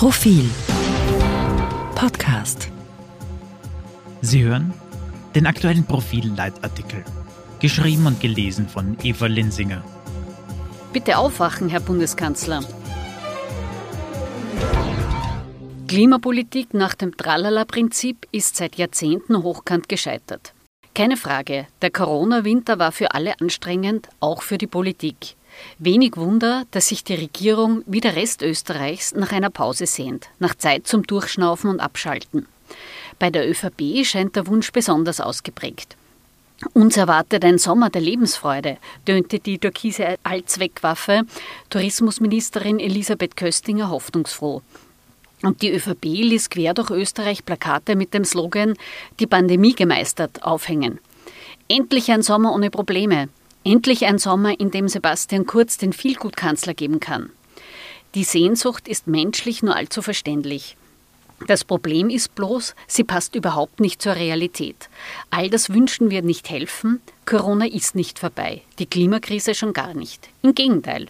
Profil Podcast. Sie hören den aktuellen Profil-Leitartikel, geschrieben und gelesen von Eva Linsinger. Bitte aufwachen, Herr Bundeskanzler. Klimapolitik nach dem Tralala-Prinzip ist seit Jahrzehnten hochkant gescheitert. Keine Frage, der Corona-Winter war für alle anstrengend, auch für die Politik. Wenig Wunder, dass sich die Regierung wie der Rest Österreichs nach einer Pause sehnt, nach Zeit zum Durchschnaufen und Abschalten. Bei der ÖVP scheint der Wunsch besonders ausgeprägt. Uns erwartet ein Sommer der Lebensfreude, tönte die türkise Allzweckwaffe Tourismusministerin Elisabeth Köstinger hoffnungsfroh. Und die ÖVP ließ quer durch Österreich Plakate mit dem Slogan Die Pandemie gemeistert aufhängen. Endlich ein Sommer ohne Probleme, Endlich ein Sommer, in dem Sebastian Kurz den Vielgutkanzler geben kann. Die Sehnsucht ist menschlich nur allzu verständlich. Das Problem ist bloß, sie passt überhaupt nicht zur Realität. All das Wünschen wird nicht helfen. Corona ist nicht vorbei, die Klimakrise schon gar nicht. Im Gegenteil,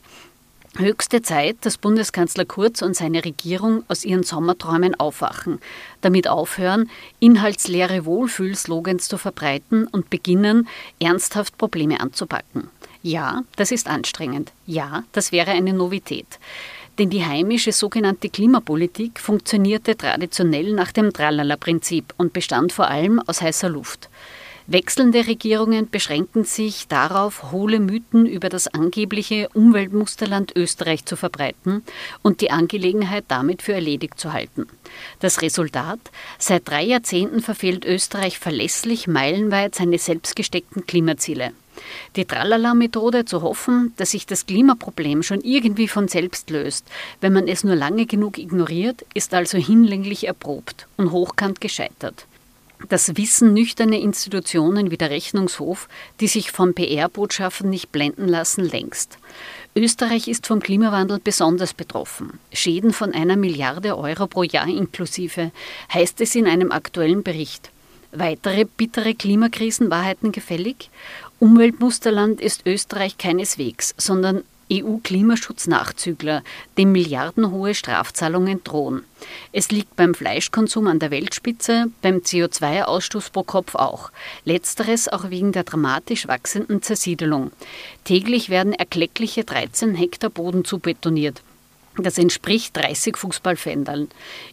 Höchste Zeit, dass Bundeskanzler Kurz und seine Regierung aus ihren Sommerträumen aufwachen, damit aufhören, inhaltsleere Wohlfühlslogans zu verbreiten und beginnen, ernsthaft Probleme anzupacken. Ja, das ist anstrengend. Ja, das wäre eine Novität. Denn die heimische sogenannte Klimapolitik funktionierte traditionell nach dem Tralala-Prinzip und bestand vor allem aus heißer Luft. Wechselnde Regierungen beschränken sich darauf, hohle Mythen über das angebliche Umweltmusterland Österreich zu verbreiten und die Angelegenheit damit für erledigt zu halten. Das Resultat? Seit drei Jahrzehnten verfehlt Österreich verlässlich meilenweit seine selbstgesteckten Klimaziele. Die Tralala-Methode zu hoffen, dass sich das Klimaproblem schon irgendwie von selbst löst, wenn man es nur lange genug ignoriert, ist also hinlänglich erprobt und hochkant gescheitert. Das wissen nüchterne Institutionen wie der Rechnungshof, die sich von PR-Botschaften nicht blenden lassen, längst. Österreich ist vom Klimawandel besonders betroffen. Schäden von einer Milliarde Euro pro Jahr inklusive, heißt es in einem aktuellen Bericht. Weitere bittere Klimakrisen wahrheiten gefällig? Umweltmusterland ist Österreich keineswegs, sondern EU-Klimaschutznachzügler, dem milliardenhohe Strafzahlungen drohen. Es liegt beim Fleischkonsum an der Weltspitze, beim CO2-Ausstoß pro Kopf auch. Letzteres auch wegen der dramatisch wachsenden Zersiedelung. Täglich werden erkleckliche 13 Hektar Boden zubetoniert. Das entspricht 30 Fußballfeldern.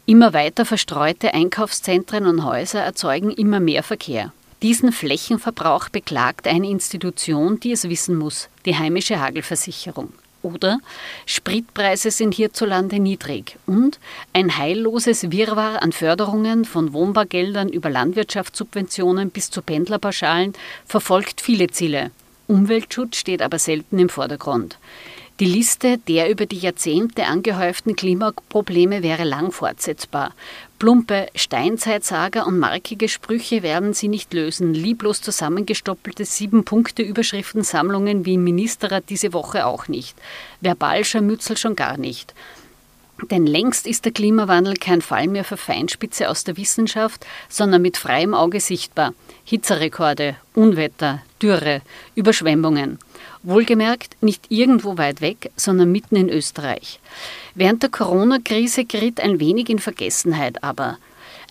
Immer weiter verstreute Einkaufszentren und Häuser erzeugen immer mehr Verkehr. Diesen Flächenverbrauch beklagt eine Institution, die es wissen muss, die heimische Hagelversicherung. Oder Spritpreise sind hierzulande niedrig und ein heilloses Wirrwarr an Förderungen von Wohnbargeldern über Landwirtschaftssubventionen bis zu Pendlerpauschalen verfolgt viele Ziele. Umweltschutz steht aber selten im Vordergrund. Die Liste der über die Jahrzehnte angehäuften Klimaprobleme wäre lang fortsetzbar. Plumpe Steinzeitsager und markige Sprüche werden sie nicht lösen. Lieblos zusammengestoppelte Sieben-Punkte-Überschriftensammlungen wie im Ministerrat diese Woche auch nicht. Verbalscharmützel schon gar nicht. Denn längst ist der Klimawandel kein Fall mehr für Feinspitze aus der Wissenschaft, sondern mit freiem Auge sichtbar. Hitzerekorde, Unwetter, Dürre, Überschwemmungen. Wohlgemerkt nicht irgendwo weit weg, sondern mitten in Österreich. Während der Corona-Krise geriet ein wenig in Vergessenheit, aber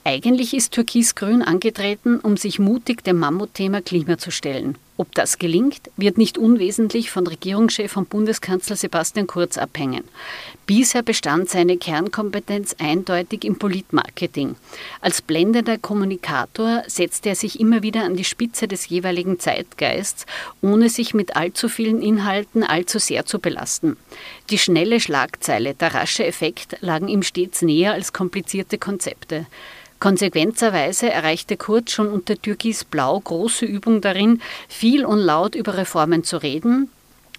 eigentlich ist Türkis-Grün angetreten, um sich mutig dem Mammutthema Klima zu stellen. Ob das gelingt, wird nicht unwesentlich von Regierungschef und Bundeskanzler Sebastian Kurz abhängen. Bisher bestand seine Kernkompetenz eindeutig im Politmarketing. Als blendender Kommunikator setzte er sich immer wieder an die Spitze des jeweiligen Zeitgeists, ohne sich mit allzu vielen Inhalten allzu sehr zu belasten. Die schnelle Schlagzeile, der rasche Effekt lagen ihm stets näher als komplizierte Konzepte. Konsequenterweise erreichte Kurz schon unter Türkis Blau große Übung darin, und laut über Reformen zu reden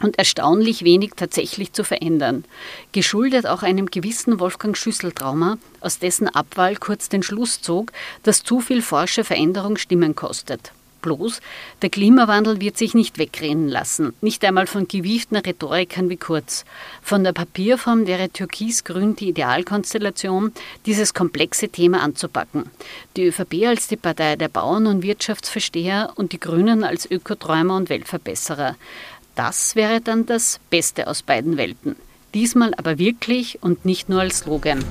und erstaunlich wenig tatsächlich zu verändern. Geschuldet auch einem gewissen Wolfgang Schüssel-Trauma, aus dessen Abwahl Kurz den Schluss zog, dass zu viel forsche Veränderung Stimmen kostet. Bloß, der Klimawandel wird sich nicht wegrennen lassen, nicht einmal von gewieften Rhetorikern wie Kurz. Von der Papierform wäre Türkis-Grün die Idealkonstellation, dieses komplexe Thema anzupacken. Die ÖVP als die Partei der Bauern und Wirtschaftsversteher und die Grünen als Ökoträumer und Weltverbesserer. Das wäre dann das Beste aus beiden Welten. Diesmal aber wirklich und nicht nur als Slogan.